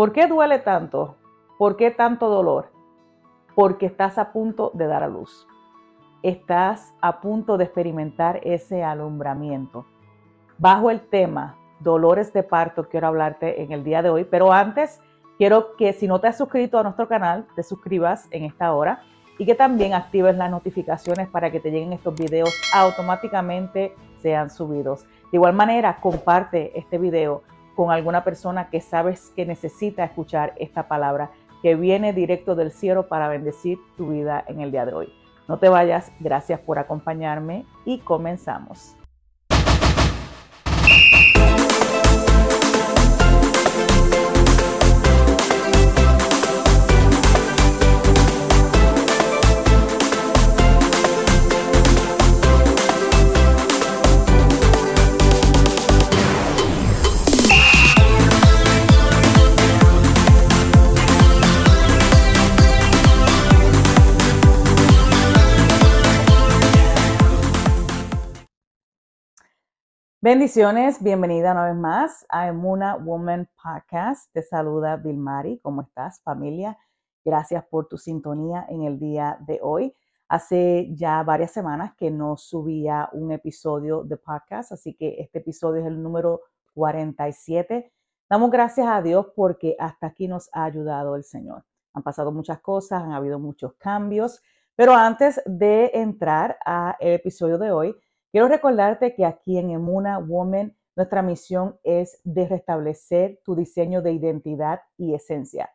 ¿Por qué duele tanto? ¿Por qué tanto dolor? Porque estás a punto de dar a luz. Estás a punto de experimentar ese alumbramiento. Bajo el tema dolores de parto quiero hablarte en el día de hoy, pero antes quiero que si no te has suscrito a nuestro canal, te suscribas en esta hora y que también actives las notificaciones para que te lleguen estos videos automáticamente sean subidos. De igual manera, comparte este video con alguna persona que sabes que necesita escuchar esta palabra que viene directo del cielo para bendecir tu vida en el día de hoy. No te vayas, gracias por acompañarme y comenzamos. Bendiciones, bienvenida una vez más a Emuna Woman Podcast. Te saluda Vilmari. ¿Cómo estás, familia? Gracias por tu sintonía en el día de hoy. Hace ya varias semanas que no subía un episodio de podcast, así que este episodio es el número 47. Damos gracias a Dios porque hasta aquí nos ha ayudado el Señor. Han pasado muchas cosas, han habido muchos cambios, pero antes de entrar al episodio de hoy, Quiero recordarte que aquí en Emuna Woman nuestra misión es de restablecer tu diseño de identidad y esencia,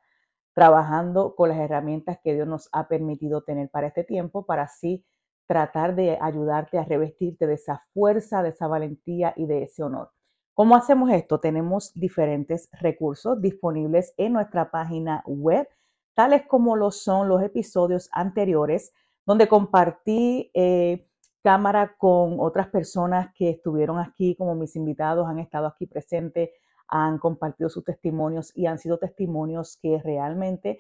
trabajando con las herramientas que Dios nos ha permitido tener para este tiempo, para así tratar de ayudarte a revestirte de esa fuerza, de esa valentía y de ese honor. ¿Cómo hacemos esto? Tenemos diferentes recursos disponibles en nuestra página web, tales como lo son los episodios anteriores, donde compartí eh, cámara con otras personas que estuvieron aquí como mis invitados, han estado aquí presentes, han compartido sus testimonios y han sido testimonios que realmente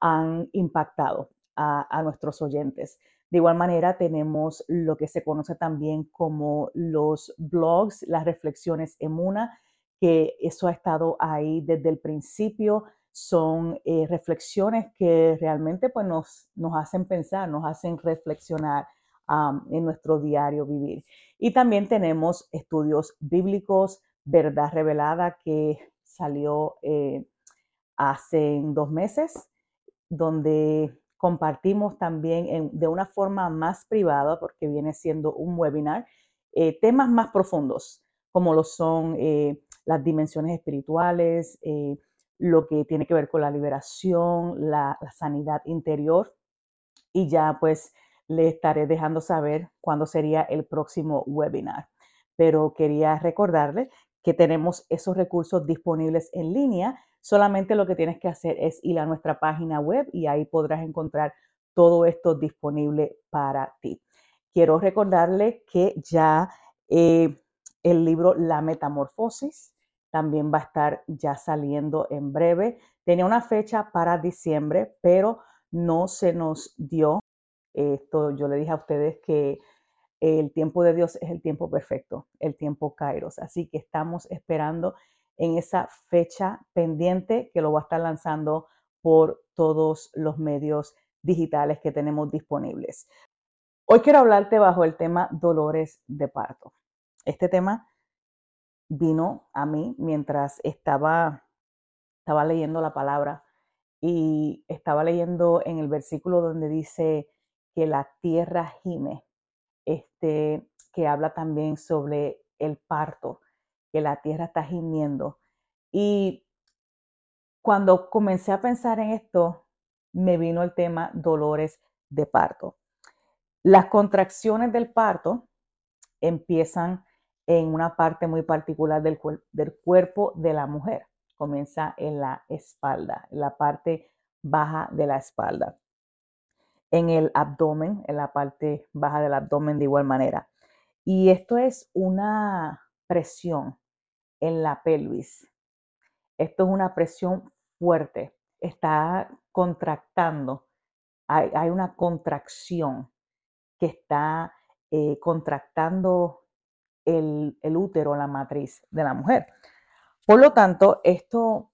han impactado a, nuestros oyentes. De igual manera, tenemos lo que se conoce también como los blogs, las reflexiones Emuna, que eso ha estado ahí desde el principio. Son eh, reflexiones que realmente pues, nos, nos hacen pensar, nos hacen reflexionar en nuestro diario vivir. Y también tenemos estudios bíblicos, verdad revelada, que salió eh, hace dos meses, donde compartimos también de una forma más privada, porque viene siendo un webinar, eh, temas más profundos, como lo son eh, las dimensiones espirituales, lo que tiene que ver con la liberación, la, la sanidad interior. Y ya pues le estaré dejando saber cuándo sería el próximo webinar. Pero quería recordarle que tenemos esos recursos disponibles en línea. Solamente lo que tienes que hacer es ir a nuestra página web y ahí podrás encontrar todo esto disponible para ti. Quiero recordarle que ya eh, el libro La Metamorfosis también va a estar ya saliendo en breve. Tenía una fecha para diciembre, pero no se nos dio esto yo le dije a ustedes que el tiempo de Dios es el tiempo perfecto, el tiempo Kairos. Así que estamos esperando en esa fecha pendiente que lo va a estar lanzando por todos los medios digitales que tenemos disponibles. Hoy quiero hablarte bajo el tema dolores de parto. Este tema vino a mí mientras estaba, estaba leyendo la palabra y estaba leyendo en el versículo donde dice, que la tierra gime, este, que habla también sobre el parto, que la tierra está gimiendo. Y cuando comencé a pensar en esto, me vino el tema dolores de parto. Las contracciones del parto empiezan en una parte muy particular del, del cuerpo de la mujer. Comienza en la espalda, en la parte baja de la espalda en el abdomen, en la parte baja del abdomen de igual manera. Y esto es una presión en la pelvis. Esto es una presión fuerte. Está contractando. Hay, una contracción que está eh, contractando el, el útero, la matriz de la mujer. Por lo tanto, esto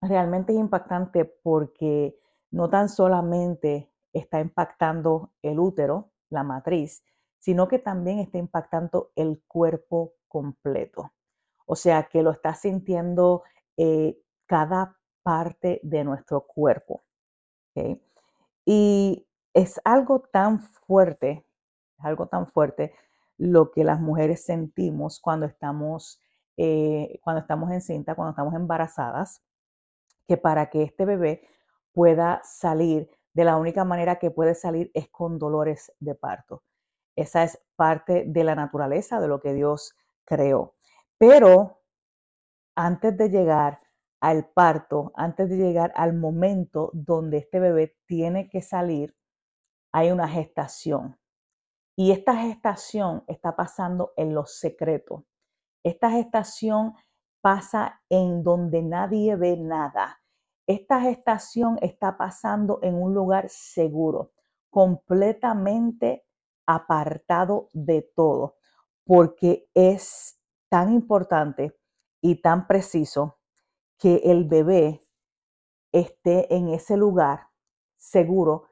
realmente es impactante porque no tan solamente está impactando el útero, la matriz, sino que también está impactando el cuerpo completo. O sea, que lo está sintiendo eh, cada parte de nuestro cuerpo. Y es algo tan fuerte, es algo tan fuerte lo que las mujeres sentimos cuando estamos, eh, cuando estamos en cinta, cuando estamos embarazadas, que para que este bebé pueda salir, de la única manera que puede salir es con dolores de parto. Esa es parte de la naturaleza de lo que Dios creó. Pero antes de llegar al parto, antes de llegar al momento donde este bebé tiene que salir, hay una gestación. Y esta gestación está pasando en los secretos. Esta gestación pasa en donde nadie ve nada. Esta gestación está pasando en un lugar seguro, completamente apartado de todo, porque es tan importante y tan preciso que el bebé esté en ese lugar seguro,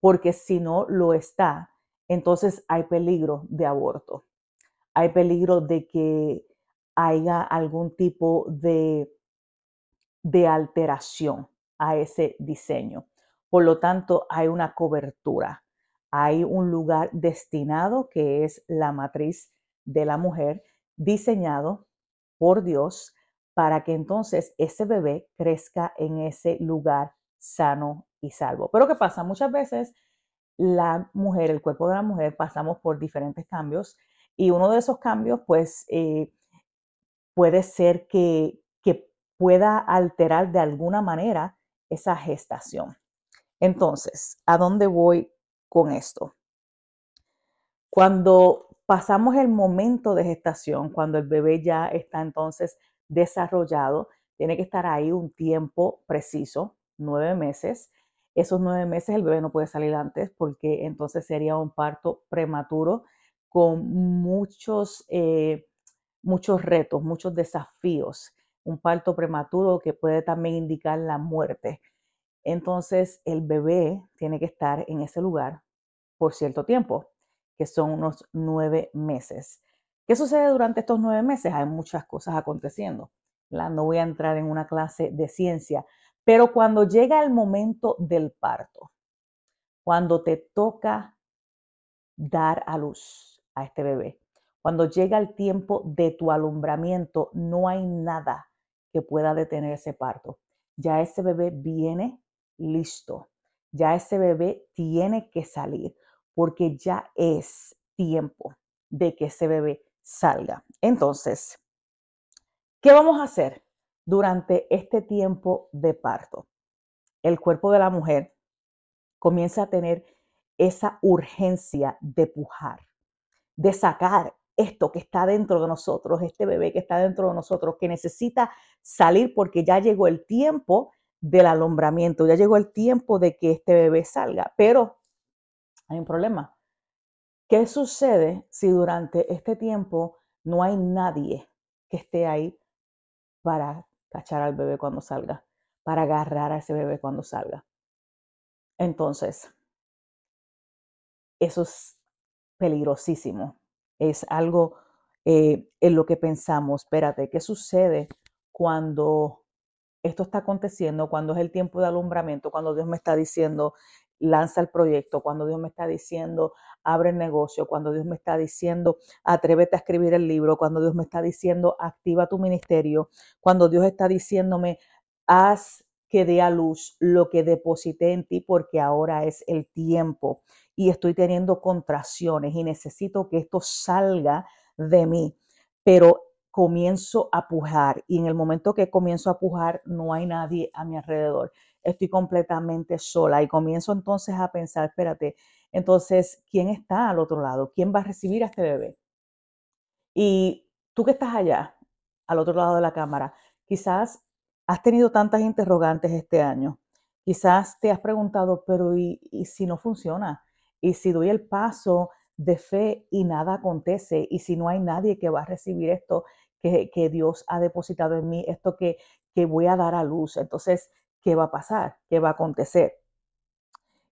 porque si no lo está, entonces hay peligro de aborto. Hay peligro de que haya algún tipo de, de alteración a ese diseño. Por lo tanto, hay una cobertura. Hay un lugar destinado que es la matriz de la mujer, diseñado por Dios para que entonces ese bebé crezca en ese lugar sano y salvo. Pero ¿qué pasa? Muchas veces la mujer, el cuerpo de la mujer, pasamos por diferentes cambios y uno de esos cambios pues eh, puede ser que, que pueda alterar de alguna manera esa gestación. Entonces, ¿a dónde voy con esto? Cuando pasamos el momento de gestación, cuando el bebé ya está entonces desarrollado, tiene que estar ahí un tiempo preciso, nueve meses. Esos nueve meses el bebé no puede salir antes porque entonces sería un parto prematuro con muchos, eh, muchos retos, muchos desafíos. Un parto prematuro que puede también indicar la muerte. Entonces el bebé tiene que estar en ese lugar por cierto tiempo que son unos nueve meses. ¿Qué sucede durante estos nueve meses? Hay muchas cosas aconteciendo. No voy a entrar en una clase de ciencia, pero cuando llega el momento del parto, cuando te toca dar a luz a este bebé, cuando llega el tiempo de tu alumbramiento, no hay nada que pueda detener ese parto. Ya ese bebé viene listo. Ya ese bebé tiene que salir porque ya es tiempo de que ese bebé salga. Entonces, ¿qué vamos a hacer durante este tiempo de parto? El cuerpo de la mujer comienza a tener esa urgencia de pujar, de sacar esto que está dentro de nosotros, este bebé que está dentro de nosotros, que necesita salir porque ya llegó el tiempo del alumbramiento, ya llegó el tiempo de que este bebé salga. Pero hay un problema. ¿Qué sucede si durante este tiempo no hay nadie que esté ahí para cachar al bebé cuando salga, para agarrar a ese bebé cuando salga? Entonces, eso es peligrosísimo. Es algo eh, en lo que pensamos, espérate, ¿qué sucede cuando esto está aconteciendo, cuando es el tiempo de alumbramiento, cuando Dios me está diciendo, lanza el proyecto, cuando Dios me está diciendo, abre el negocio, cuando Dios me está diciendo, atrévete a escribir el libro, cuando Dios me está diciendo, activa tu ministerio, cuando Dios está diciéndome, haz que dé a luz lo que deposité en ti porque ahora es el tiempo y estoy teniendo contracciones y necesito que esto salga de mí. Pero comienzo a pujar y en el momento que comienzo a pujar no hay nadie a mi alrededor estoy completamente sola y comienzo entonces a pensar, espérate, entonces, ¿quién está al otro lado? ¿Quién va a recibir a este bebé? Y tú que estás allá, al otro lado de la cámara, quizás has tenido tantas interrogantes este año, quizás te has preguntado, pero ¿y, si no funciona? ¿Y si doy el paso de fe y nada acontece? ¿Y si no hay nadie que va a recibir esto que, Dios ha depositado en mí, esto que, que voy a dar a luz. Entonces, ¿qué va a pasar? ¿Qué va a acontecer?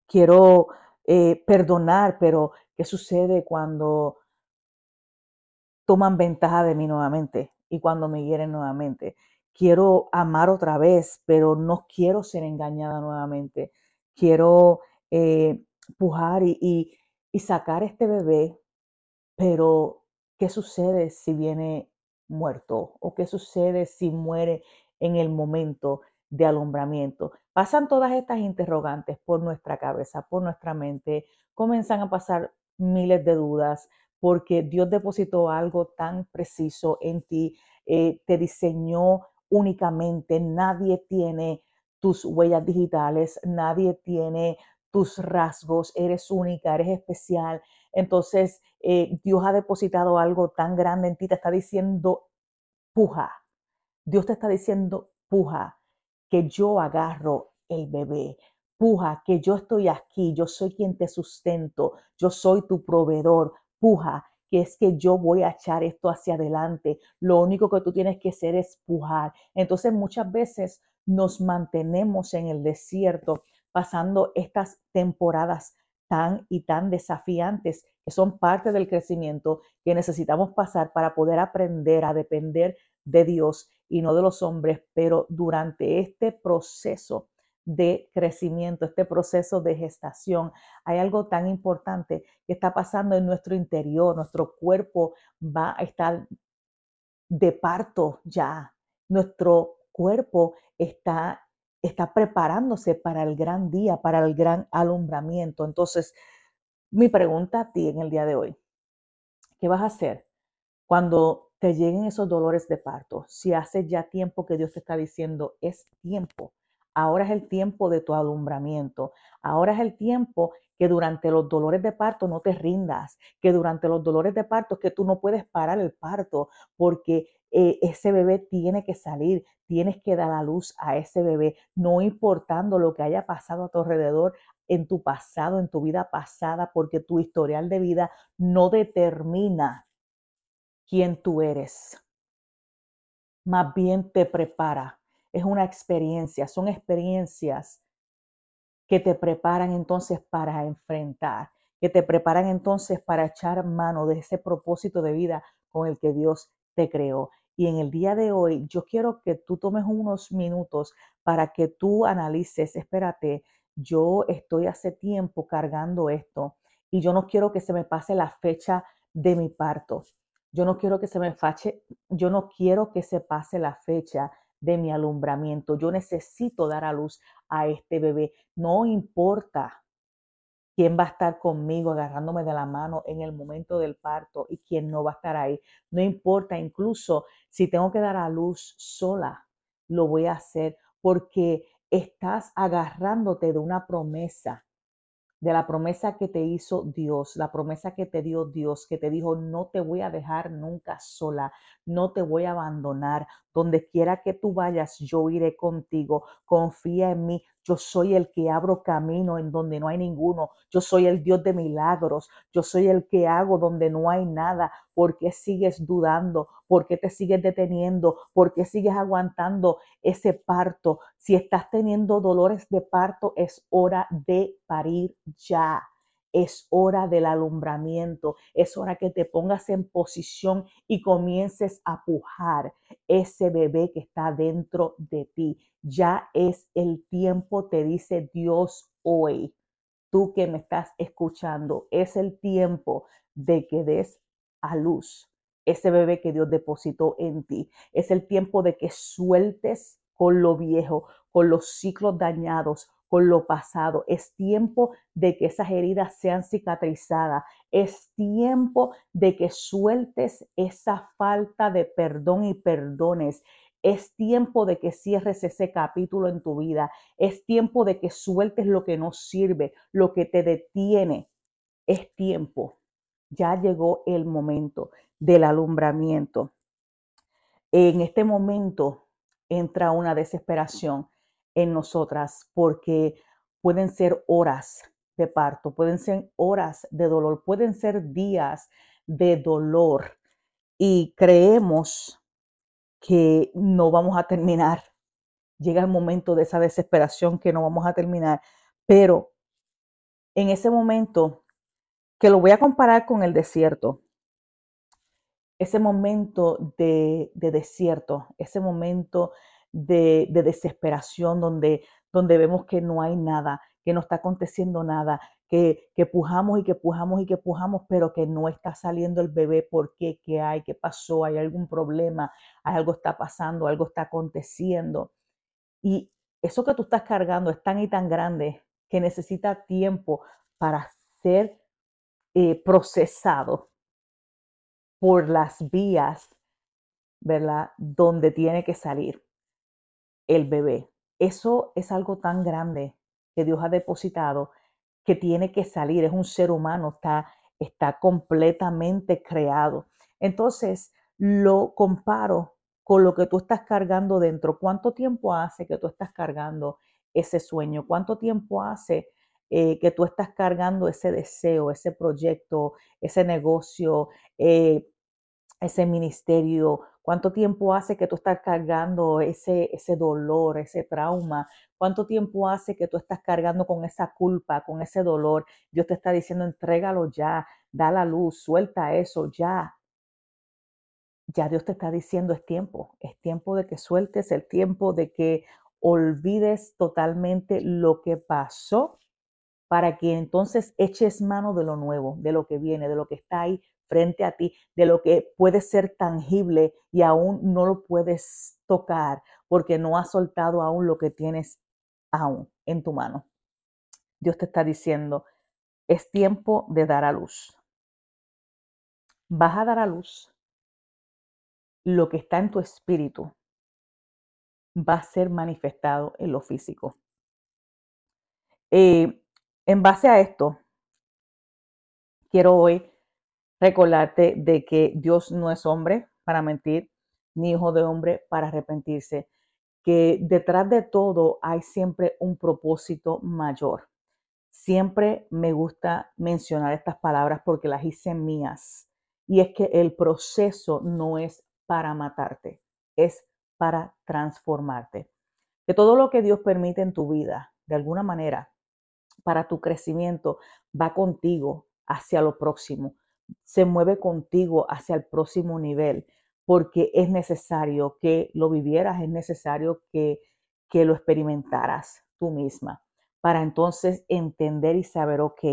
Quiero eh, perdonar, pero ¿qué sucede cuando toman ventaja de mí nuevamente y cuando me hieren nuevamente? Quiero amar otra vez, pero no quiero ser engañada nuevamente. Quiero eh, pujar y, y sacar este bebé, pero ¿qué sucede si viene muerto? ¿O qué sucede si muere en el momento de alumbramiento? Pasan todas estas interrogantes por nuestra cabeza, por nuestra mente, comienzan a pasar miles de dudas porque Dios depositó algo tan preciso en ti, eh, te diseñó únicamente, nadie tiene tus huellas digitales, nadie tiene tus rasgos, eres única, eres especial. Entonces, eh, Dios ha depositado algo tan grande en ti, te está diciendo, puja. Dios te está diciendo, puja, que yo agarro el bebé. Puja, que yo estoy aquí, yo soy quien te sustento, yo soy tu proveedor. Puja, que es que yo voy a echar esto hacia adelante. Lo único que tú tienes que hacer es pujar. Entonces muchas veces nos mantenemos en el desierto pasando estas temporadas tan y tan desafiantes que son parte del crecimiento que necesitamos pasar para poder aprender a depender de Dios y no de los hombres, pero durante este proceso de crecimiento, este proceso de gestación, hay algo tan importante que está pasando en nuestro interior, nuestro cuerpo va a estar de parto ya, nuestro cuerpo está, está preparándose para el gran día, para el gran alumbramiento. Entonces, mi pregunta a ti en el día de hoy, ¿qué vas a hacer cuando te lleguen esos dolores de parto? Si hace ya tiempo que Dios te está diciendo, es tiempo, ahora es el tiempo de tu alumbramiento, ahora es el tiempo que durante los dolores de parto no te rindas, que durante los dolores de parto que tú no puedes parar el parto porque eh, ese bebé tiene que salir, tienes que dar a luz a ese bebé, no importando lo que haya pasado a tu alrededor en tu pasado, en tu vida pasada, porque tu historial de vida no determina quién tú eres. Más bien te prepara. Es una experiencia, son experiencias que te preparan entonces para enfrentar, que te preparan entonces para echar mano de ese propósito de vida con el que Dios te creó. Y en el día de hoy yo quiero que tú tomes unos minutos para que tú analices, espérate, yo estoy hace tiempo cargando esto y yo no quiero que se me pase la fecha de mi parto. Yo no quiero que se me fache, yo no quiero que se pase la fecha de mi alumbramiento. Yo necesito dar a luz a este bebé. No importa quién va a estar conmigo agarrándome de la mano en el momento del parto y quién no va a estar ahí. No importa, incluso si tengo que dar a luz sola, lo voy a hacer porque estás agarrándote de una promesa de la promesa que te hizo Dios, la promesa que te dio Dios, que te dijo, no te voy a dejar nunca sola, no te voy a abandonar, donde quiera que tú vayas, yo iré contigo, confía en mí, yo soy el que abro camino en donde no hay ninguno. Yo soy el Dios de milagros. Yo soy el que hago donde no hay nada. ¿Por qué sigues dudando? ¿Por qué te sigues deteniendo? ¿Por qué sigues aguantando ese parto? Si estás teniendo dolores de parto, es hora de parir ya. Es hora del alumbramiento, es hora que te pongas en posición y comiences a pujar ese bebé que está dentro de ti. Ya es el tiempo, te dice Dios hoy. Tú que me estás escuchando, es el tiempo de que des a luz ese bebé que Dios depositó en ti. Es el tiempo de que sueltes con lo viejo, con los ciclos dañados, con lo pasado. Es tiempo de que esas heridas sean cicatrizadas. Es tiempo de que sueltes esa falta de perdón y perdones. Es tiempo de que cierres ese capítulo en tu vida. Es tiempo de que sueltes lo que no sirve, lo que te detiene. Es tiempo. Ya llegó el momento del alumbramiento. En este momento entra una desesperación en nosotras porque pueden ser horas de parto, pueden ser horas de dolor, pueden ser días de dolor. Y creemos que no vamos a terminar. Llega el momento de esa desesperación que no vamos a terminar, pero en ese momento, que lo voy a comparar con el desierto, ese momento de, desierto, ese momento de, desesperación donde, donde vemos que no hay nada, que no está aconteciendo nada, que, que, pujamos y que pujamos y que pujamos, pero que no está saliendo el bebé. ¿Por qué? ¿Qué hay? ¿Qué pasó? ¿Hay algún problema? ¿Algo está pasando? ¿Algo está aconteciendo? Y eso que tú estás cargando es tan y tan grande que necesita tiempo para ser eh, procesado por las vías, ¿verdad? Donde tiene que salir el bebé. Eso es algo tan grande que Dios ha depositado que tiene que salir, es un ser humano, está, está completamente creado. Entonces, lo comparo con lo que tú estás cargando dentro. ¿Cuánto tiempo hace que tú estás cargando ese sueño? ¿Cuánto tiempo hace eh, que tú estás cargando ese deseo, ese proyecto, ese negocio, eh, ese ministerio? ¿Cuánto tiempo hace que tú estás cargando ese, ese dolor, ese trauma? ¿Cuánto tiempo hace que tú estás cargando con esa culpa, con ese dolor? Dios te está diciendo, entrégalo ya, da la luz, suelta eso ya. Ya Dios te está diciendo, es tiempo, es tiempo de que sueltes, el tiempo de que olvides totalmente lo que pasó para que entonces eches mano de lo nuevo, de lo que viene, de lo que está ahí frente a ti, de lo que puede ser tangible y aún no lo puedes tocar porque no has soltado aún lo que tienes aún en tu mano. Dios te está diciendo, es tiempo de dar a luz. Vas a dar a luz lo que está en tu espíritu va a ser manifestado en lo físico. Eh, en base a esto, quiero hoy recordarte de que Dios no es hombre para mentir, ni hijo de hombre para arrepentirse, que detrás de todo hay siempre un propósito mayor. Siempre me gusta mencionar estas palabras porque las hice mías. Y es que el proceso no es para matarte, es para transformarte. Que todo lo que Dios permite en tu vida, de alguna manera, para tu crecimiento, va contigo hacia lo próximo se mueve contigo hacia el próximo nivel, porque es necesario que lo vivieras, es necesario que, que lo experimentaras tú misma, para entonces entender y saber, ok,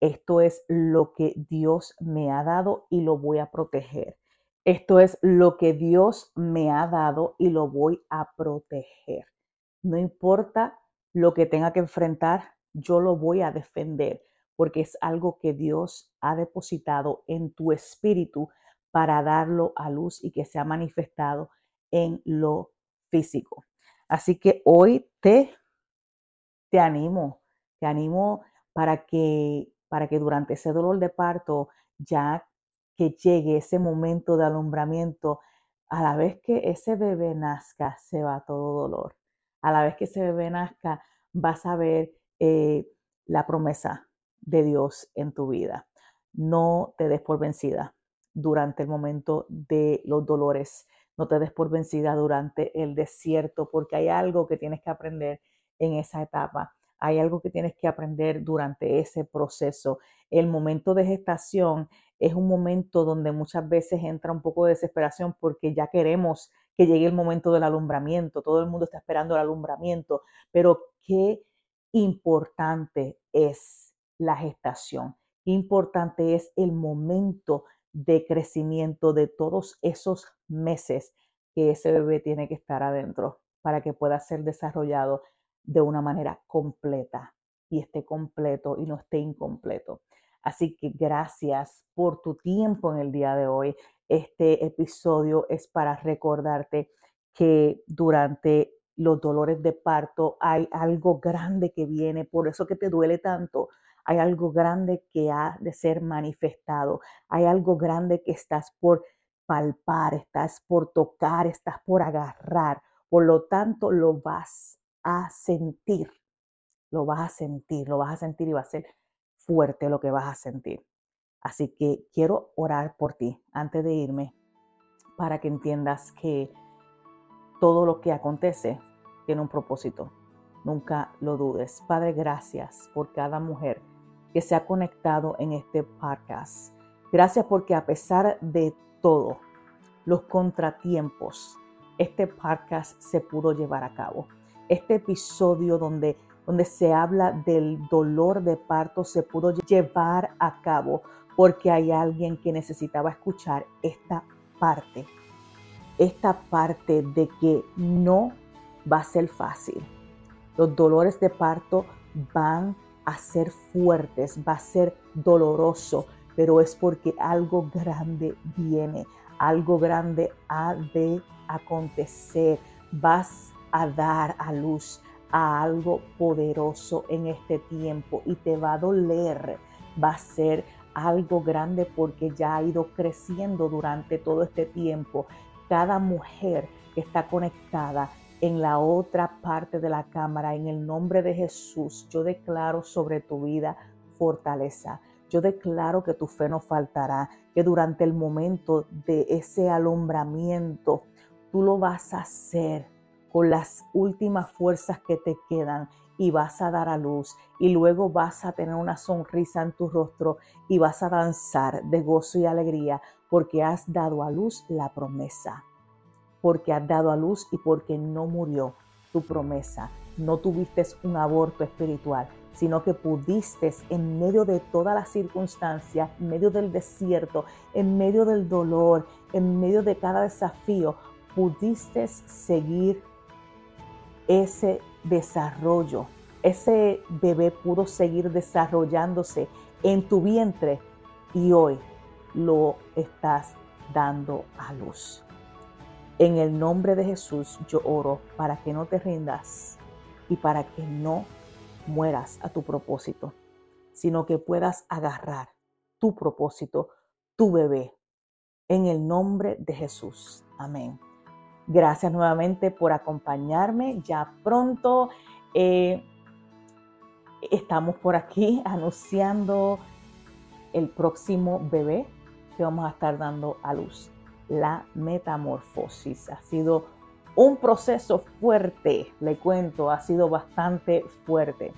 esto es lo que Dios me ha dado y lo voy a proteger. Esto es lo que Dios me ha dado y lo voy a proteger. No importa lo que tenga que enfrentar, yo lo voy a defender porque es algo que Dios ha depositado en tu espíritu para darlo a luz y que se ha manifestado en lo físico. Así que hoy te, te animo, te animo para que, para que durante ese dolor de parto, ya que llegue ese momento de alumbramiento, a la vez que ese bebé nazca, se va todo dolor. A la vez que ese bebé nazca, vas a ver eh, la promesa de Dios en tu vida. No te des por vencida durante el momento de los dolores. No te des por vencida durante el desierto, porque hay algo que tienes que aprender en esa etapa. Hay algo que tienes que aprender durante ese proceso. El momento de gestación es un momento donde muchas veces entra un poco de desesperación porque ya queremos que llegue el momento del alumbramiento. Todo el mundo está esperando el alumbramiento, pero qué importante es la gestación. Importante es el momento de crecimiento de todos esos meses que ese bebé tiene que estar adentro para que pueda ser desarrollado de una manera completa y esté completo y no esté incompleto. Así que gracias por tu tiempo en el día de hoy. Este episodio es para recordarte que durante los dolores de parto hay algo grande que viene, por eso que te duele tanto, hay algo grande que ha de ser manifestado, hay algo grande que estás por palpar, estás por tocar, estás por agarrar, por lo tanto lo vas a sentir, lo vas a sentir, lo vas a sentir y va a ser fuerte lo que vas a sentir. Así que quiero orar por ti antes de irme para que entiendas que todo lo que acontece tiene un propósito. Nunca lo dudes. Padre, gracias por cada mujer que se ha conectado en este podcast. Gracias porque a pesar de todo, los contratiempos, este podcast se pudo llevar a cabo. Este episodio donde, donde se habla del dolor de parto se pudo llevar a cabo porque hay alguien que necesitaba escuchar esta parte. Esta parte de que no va a ser fácil. Los dolores de parto van a ser fuertes, va a ser doloroso, pero es porque algo grande viene, algo grande ha de acontecer. Vas a dar a luz a algo poderoso en este tiempo y te va a doler. Va a ser algo grande porque ya ha ido creciendo durante todo este tiempo. Cada mujer que está conectada en la otra parte de la cámara, en el nombre de Jesús, yo declaro sobre tu vida fortaleza. Yo declaro que tu fe no faltará, que durante el momento de ese alumbramiento, tú lo vas a hacer con las últimas fuerzas que te quedan y vas a dar a luz. Y luego vas a tener una sonrisa en tu rostro y vas a danzar de gozo y alegría porque has dado a luz la promesa, porque has dado a luz y porque no murió tu promesa, no tuviste un aborto espiritual, sino que pudiste en medio de todas las circunstancias, en medio del desierto, en medio del dolor, en medio de cada desafío, pudiste seguir ese desarrollo. Ese bebé pudo seguir desarrollándose en tu vientre y hoy lo estás dando a luz. En el nombre de Jesús yo oro para que no te rindas y para que no mueras a tu propósito, sino que puedas agarrar tu propósito, tu bebé, en el nombre de Jesús. Amén. Gracias nuevamente por acompañarme. Ya pronto eh, estamos por aquí anunciando el próximo bebé que vamos a estar dando a luz. La metamorfosis ha sido un proceso fuerte, le cuento, ha sido bastante fuerte,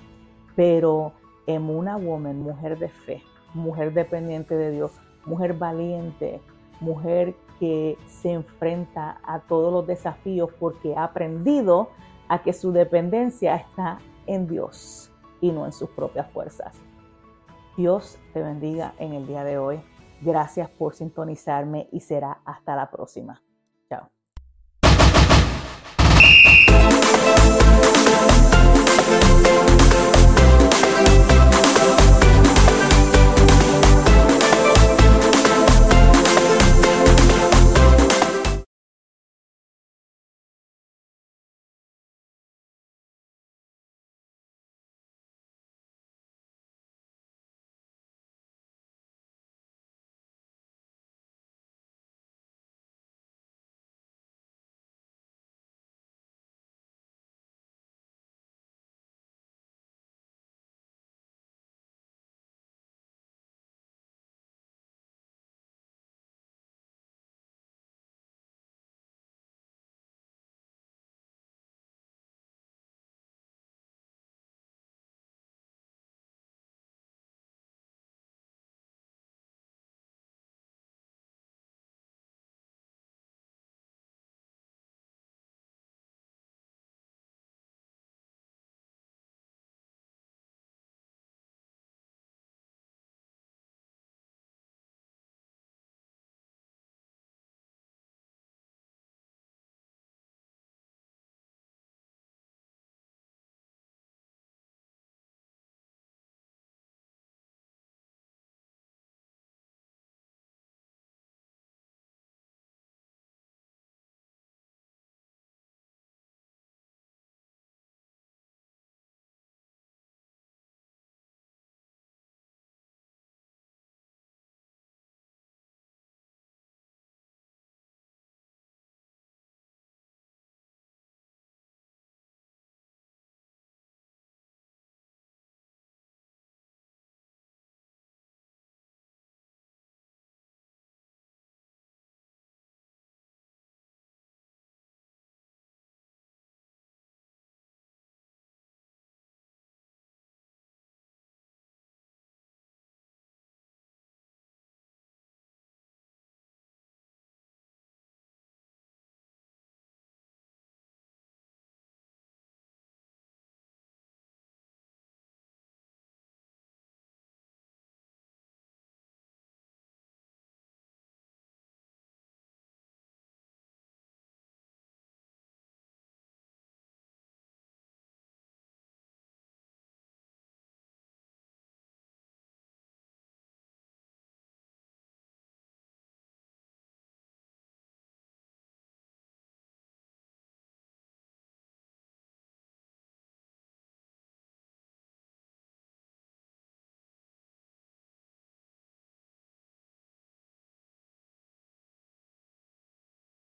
pero en una woman, mujer de fe, mujer dependiente de Dios, mujer valiente, mujer que se enfrenta a todos los desafíos porque ha aprendido a que su dependencia está en Dios y no en sus propias fuerzas. Dios te bendiga en el día de hoy. Gracias por sintonizarme y será hasta la próxima.